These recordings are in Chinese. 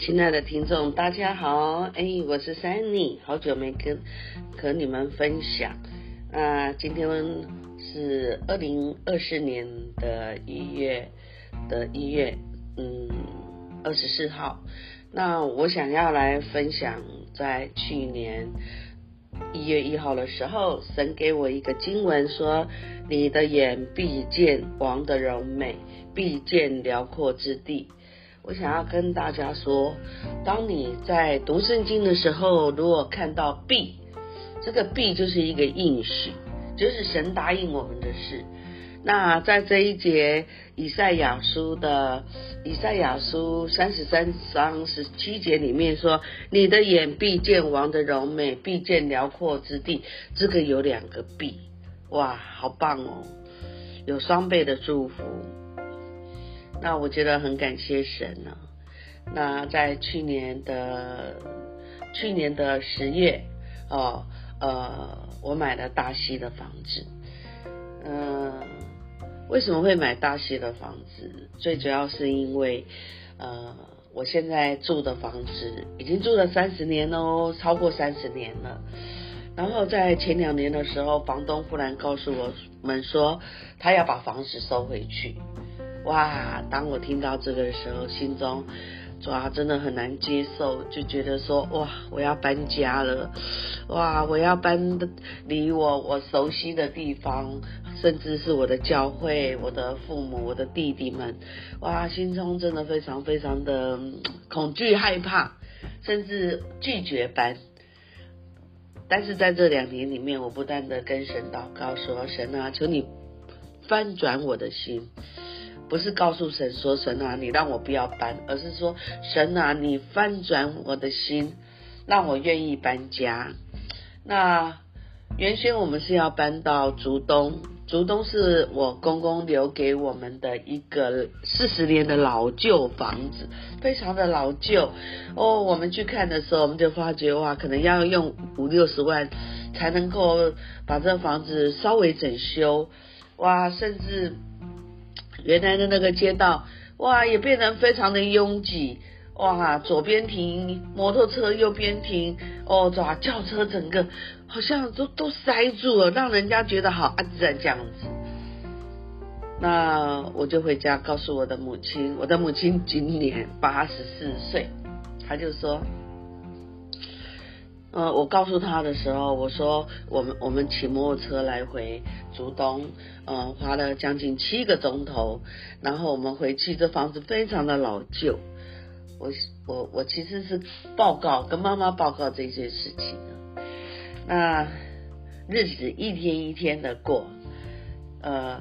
亲爱的听众，大家好，哎，我是 Sunny，好久没跟和你们分享。啊，今天是二零二四年的一月的一月，嗯，二十四号。那我想要来分享，在去年一月一号的时候，神给我一个经文说：“你的眼必见王的荣美，必见辽阔之地。”我想要跟大家说，当你在读圣经的时候，如果看到必，这个必就是一个应许，就是神答应我们的事。那在这一节以赛亚书的以赛亚书三十三章十七节里面说：“你的眼必见王的荣美，必见辽阔之地。”这个有两个必，哇，好棒哦，有双倍的祝福。那我觉得很感谢神呢、那在去年的去年的十月哦，呃，我买了大溪的房子。嗯、为什么会买大溪的房子？最主要是因为呃，我现在住的房子已经住了三十年喽，超过三十年了。然后在前两年的时候，房东忽然告诉我们说，他要把房子收回去。哇！当我听到这个的时候，心中主要，真的很难接受，就觉得说哇，我要搬家了，哇，我要搬离我我熟悉的地方，甚至是我的教会、我的父母、我的弟弟们，哇，心中真的非常非常的恐惧、害怕，甚至拒绝搬。但是在这两年里面，我不断的跟神祷告说：神啊，求你翻转我的心。不是告诉神说，神啊，你让我不要搬，而是说神啊，你翻转我的心，让我愿意搬家。那原先我们是要搬到竹东，竹东是我公公留给我们的一个四十年的老旧房子，非常的老旧哦。我们去看的时候，我们就发觉哇，可能要用五六十万才能够把这房子稍微整修，哇，甚至。原来的那个街道，哇，也变得非常的拥挤，哇，左边停摩托车，右边停哦，抓轿车，整个好像都都塞住了，让人家觉得好安静这样子。那我就回家告诉我的母亲，我的母亲今年八十四岁，她就说。呃，我告诉他的时候，我说我们我们骑摩托车来回竹东，呃，花了将近七个钟头，然后我们回去，这房子非常的老旧。我我我其实是报告跟妈妈报告这件事情的。那日子一天一天的过，呃，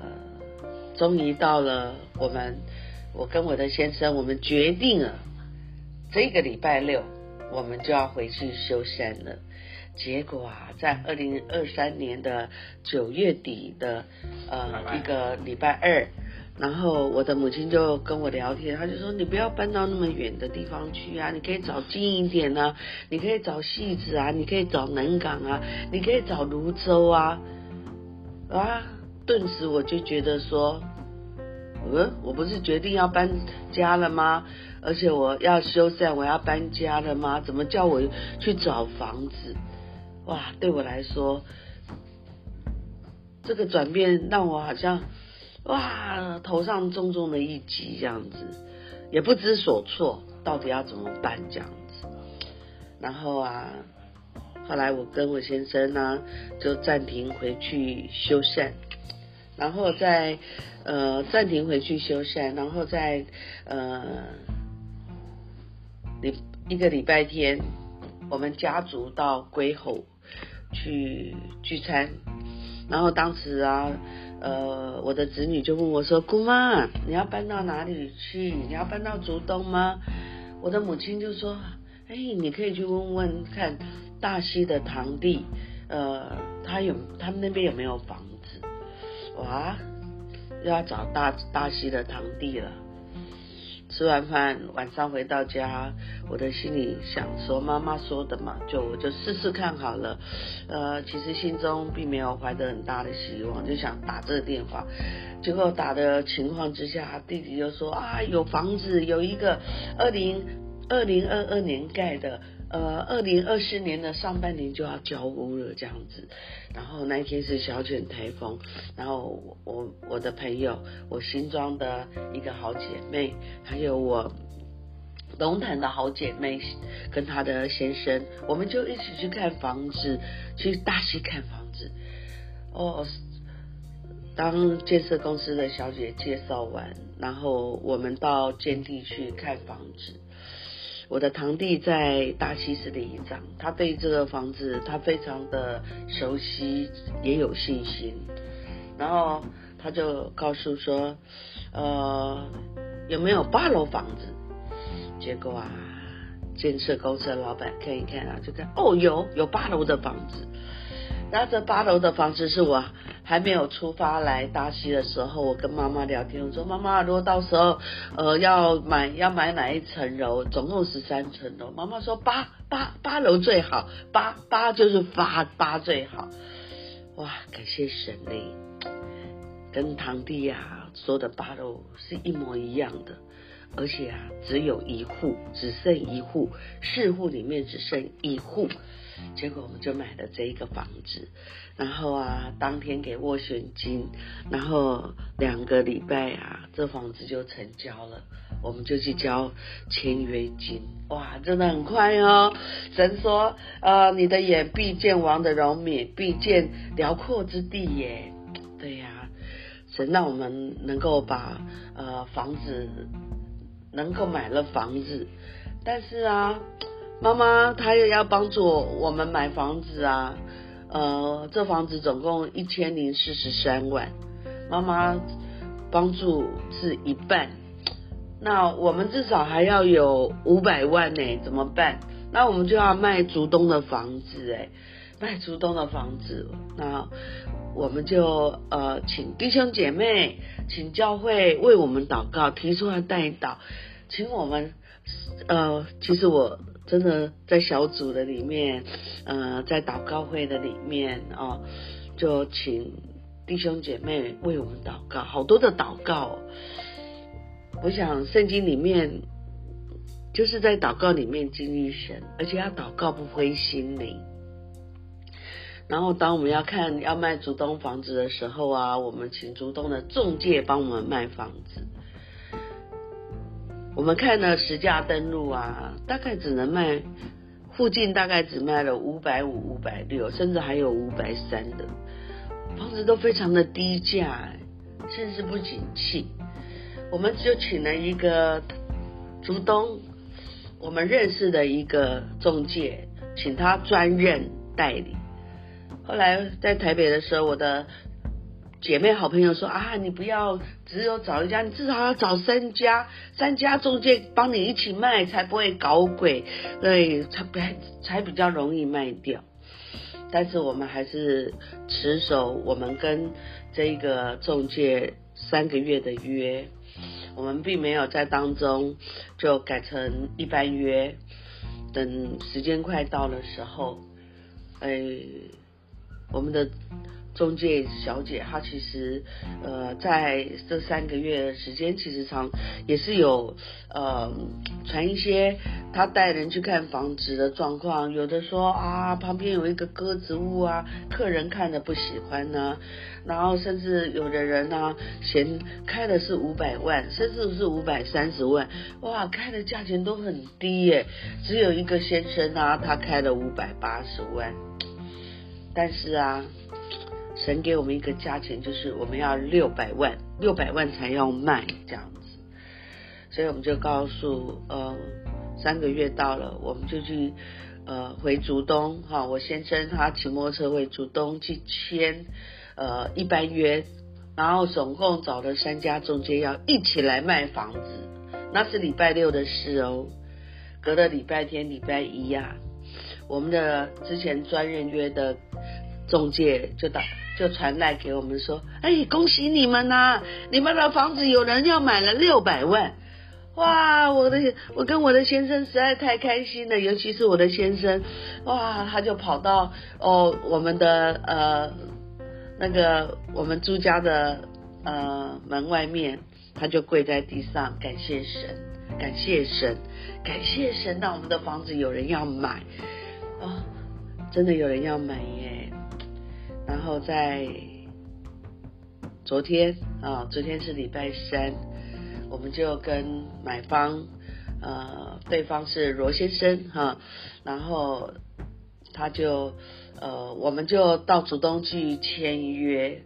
终于到了我们我跟我的先生，我们决定了这个礼拜六。我们就要回去修山了，结果啊，在二零二三年的九月底的呃一个礼拜二，然后我的母亲就跟我聊天，她就说：“你不要搬到那么远的地方去啊，你可以找近一点啊，你可以找戏子啊，你可以找南港啊，你可以找泸州啊。”啊，顿时我就觉得说。呃，我不是决定要搬家了吗？而且我要修缮，我要搬家了吗？怎么叫我去找房子？哇，对我来说，这个转变让我好像哇，头上重重的一击这样子，也不知所措，到底要怎么办这样子？然后啊，后来我跟我先生呢，就暂停回去修缮。然后再呃暂停回去修缮，然后再呃一个礼拜天，我们家族到归后去聚餐，然后当时啊呃我的子女就问我说：“姑妈，你要搬到哪里去？你要搬到竹东吗？”我的母亲就说：“哎，你可以去问问看大溪的堂弟，呃，他有他们那边有没有房子？”哇，又要找大大溪的堂弟了。吃完饭，晚上回到家，我的心里想说，妈妈说的嘛，就我就试试看好了。呃，其实心中并没有怀着很大的希望，就想打这个电话。结果打的情况之下，弟弟就说啊，有房子，有一个二零二零二二年盖的，呃，二零二四年的上半年就要交屋了这样子。然后那一天是小犬台风，然后我我我的朋友，我新庄的一个好姐妹，还有我龙潭的好姐妹跟她的先生，我们就一起去看房子，去大溪看房子。哦，当建设公司的小姐介绍完，然后我们到建地去看房子。我的堂弟在大溪市里长，他对这个房子他非常的熟悉，也有信心。然后他就告诉说，呃，有没有八楼房子？结果啊，建设公司老板看一看啊，就看哦，有有八楼的房子。然后这八楼的房子是我还没有出发来大溪的时候，我跟妈妈聊天，我说妈妈，如果到时候呃要买要买哪一层楼，总共十三层楼，妈妈说八八八楼最好，八八就是八八最好。哇，感谢神嘞，跟堂弟呀、啊、说的八楼是一模一样的，而且啊只有一户，只剩一户，四户里面只剩一户。结果我们就买了这一个房子，然后啊，当天给斡旋金，然后两个礼拜啊，这房子就成交了，我们就去交签约金，哇，真的很快哦。神说，呃，你的眼必见王的荣美，必见辽阔之地耶。对呀、神让我们能够把呃房子能够买了房子，但是啊。妈妈，她又要帮助我们买房子啊，呃，这房子总共一千零四十三万，妈妈帮助是一半，那我们至少还要有五百万呢，怎么办？那我们就要卖竹东的房子，哎，卖竹东的房子，那我们就呃，请弟兄姐妹，请教会为我们祷告，提出来代祷，请我们，呃，其实我。真的在小组的里面，呃，在祷告会的里面哦，就请弟兄姐妹为我们祷告，好多的祷告。我想圣经里面就是在祷告里面经历神，而且要祷告不灰心灵。然后当我们要看要卖竹东房子的时候啊，我们请竹东的中介帮我们卖房子。我们看了实价登录啊，大概只能卖附近，大概只卖了五百五、五百六，甚至还有五百三的房子都非常的低价，甚至不景气。我们就请了一个竹东我们认识的一个中介，请他专任代理。后来在台北的时候，我的。姐妹好朋友说啊，你不要只有找一家，你至少要找三家，三家中介帮你一起卖，才不会搞鬼，对，才才才比较容易卖掉。但是我们还是持守我们跟这个中介三个月的约，我们并没有在当中就改成一般约，等时间快到的时候，哎，我们的。中介小姐，她其实，呃，在这三个月时间，其实常也是有，呃，传一些她带人去看房子的状况。有的说啊，旁边有一个鸽子屋啊，客人看了不喜欢呢、然后甚至有的人呢、嫌开的是五百万，甚至是五百三十万，哇，开的价钱都很低耶。只有一个先生啊，他开了五百八十万，但是啊。神给我们一个价钱，就是我们要六百万，六百万才要卖这样子，所以我们就告诉，呃，三个月到了，我们就去，呃，回竹东哈，我先生他骑摩托车回竹东去签，呃，一般约，然后总共找了三家中介要一起来卖房子，那是礼拜六的事哦，隔了礼拜天、礼拜一呀、我们的之前专任约的中介就打。就传来给我们说，哎，恭喜你们呐、你们的房子有人要买了六百万，哇！我的，我跟我的先生实在太开心了，尤其是我的先生，哇，他就跑到哦我们的呃那个我们朱家的呃门外面，他就跪在地上感谢神，感谢神，感谢神，让我们的房子有人要买啊、真的有人要买耶。然后在昨天啊、昨天是礼拜三，我们就跟买方，呃，对方是罗先生哈、然后他就呃，我们就到主东去签约，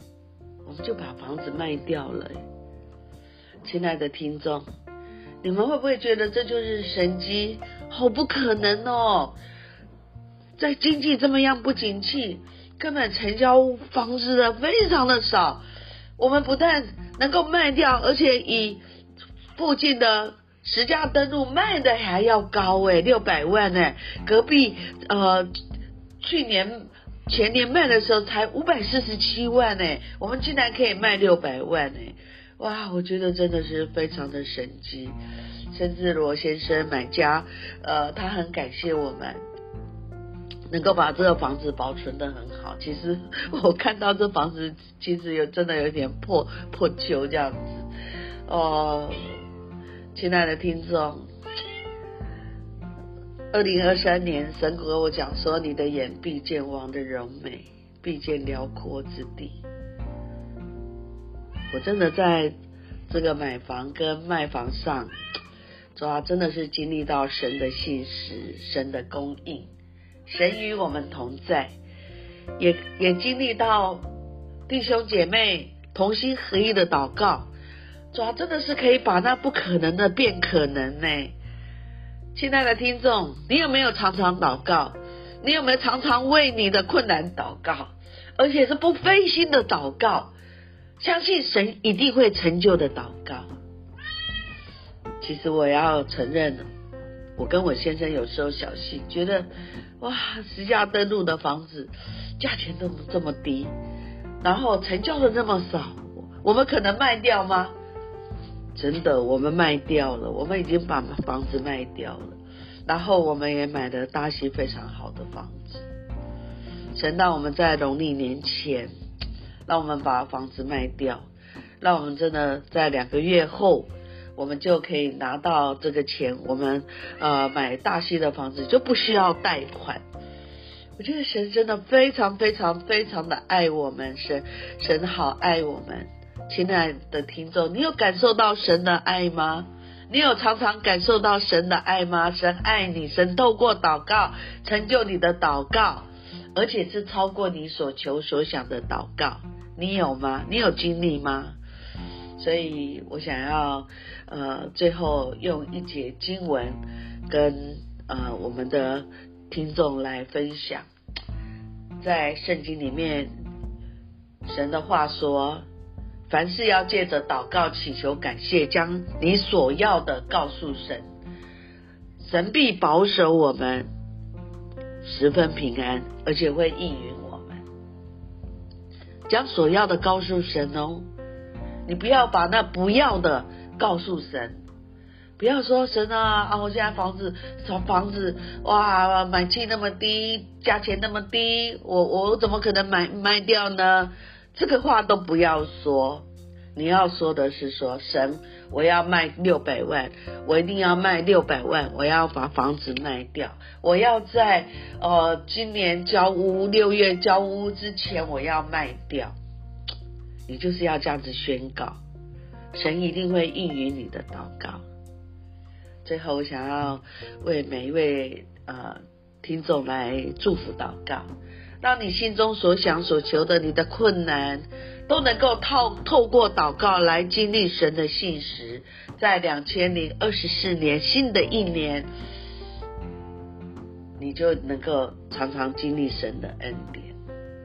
我们就把房子卖掉了。亲爱的听众，你们会不会觉得这就是神机？好不可能哦！在经济这么样不景气，根本成交房子的非常的少。我们不但能够卖掉，而且以附近的实价登录卖的还要高诶，六百万诶，隔壁呃去年前年卖的时候才五百四十七万诶，我们竟然可以卖六百万诶。哇，我觉得真的是非常的神奇，甚至罗先生买家，呃，他很感谢我们能够把这个房子保存得很好。其实 我看到这房子其实有真的有点破破旧这样子。哦，亲爱的听众，二零二三年神跟我讲说，你的眼必见王的荣美，必见辽阔之地。我真的在这个买房跟卖房上，主要真的是经历到神的信实、神的供应，神与我们同在，也也经历到弟兄姐妹同心合意的祷告，主要真的是可以把那不可能的变可能呢。亲爱的听众，你有没有常常祷告？你有没有常常为你的困难祷告？而且是不费心的祷告？相信神一定会成就的祷告。其实我要承认，我跟我先生有时候小气，觉得哇，实价登录的房子价钱都这么低，然后成交的那么少，我们可能卖掉吗？真的，我们卖掉了，我们已经把房子卖掉了，然后我们也买了大溪非常好的房子。神让我们在农历年前。让我们把房子卖掉，让我们真的在两个月后，我们就可以拿到这个钱。我们呃买大溪的房子就不需要贷款。我觉得神真的非常非常非常的爱我们，神神好爱我们。亲爱的听众，你有感受到神的爱吗？你有常常感受到神的爱吗？神爱你，神透过祷告成就你的祷告，而且是超过你所求所想的祷告。你有吗？你有经历吗？所以我想要呃，最后用一节经文跟呃我们的听众来分享，在圣经里面，神的话说，凡事要借着祷告、祈求、感谢，将你所要的告诉神，神必保守我们十分平安，而且会应允我们。将所要的告诉神哦，你不要把那不要的告诉神，不要说神啊啊！我现在房子房房子哇，买气那么低，价钱那么低，我我怎么可能买卖掉呢？这个话都不要说。你要说的是说神，我要卖六百万，我一定要卖六百万，我要把房子卖掉，我要在呃今年交屋六月交屋之前我要卖掉。你就是要这样子宣告，神一定会应允你的祷告。最后，我想要为每一位呃听众来祝福祷告，让你心中所想所求的，你的困难。都能够透透过祷告来经历神的信实，在两千零二十四年新的一年，你就能够常常经历神的恩典。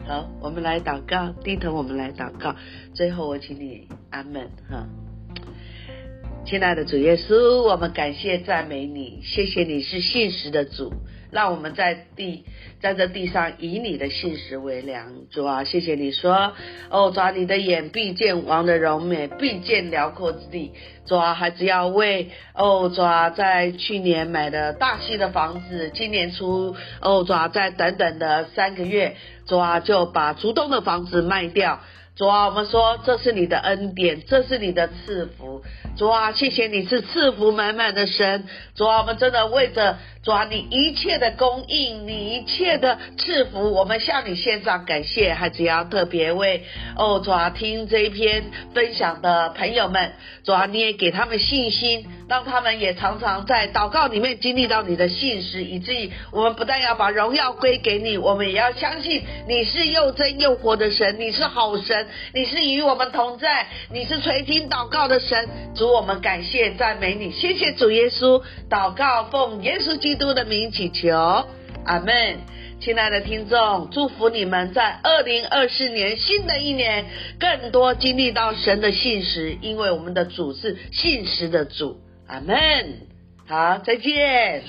好，我们来祷告，低头我们来祷告。最后我请你阿门哈，亲爱的主耶稣，我们感谢赞美你，谢谢你是信实的主。让我们在地，在这地上以你的信实为粮，主啊，谢谢你说，哦，主啊，你的眼必见王的荣美，必见辽阔之地，主啊，孩子要为，哦，主啊，在去年买的大溪的房子，今年初，哦，主啊，在短短的三个月，主啊，就把竹东的房子卖掉。主啊，我们说这是你的恩典，这是你的赐福。主啊，谢谢你是赐福满满的神。主啊，我们真的为着主啊，你一切的供应，你一切的赐福，我们向你献上感谢。还只要特别为哦，主啊，听这一篇分享的朋友们，主啊，你也给他们信心，让他们也常常在祷告里面经历到你的信实，以至于我们不但要把荣耀归给你，我们也要相信你是又真又活的神，你是好神，你是与我们同在，你是垂听祷告的神。主。我们感谢赞美你，谢谢主耶稣，祷告奉耶稣基督督的名祈求，阿门。亲爱的听众，祝福你们在二零二四年新的一年，更多经历到神的信实，因为我们的主是信实的主，阿门。好，再见。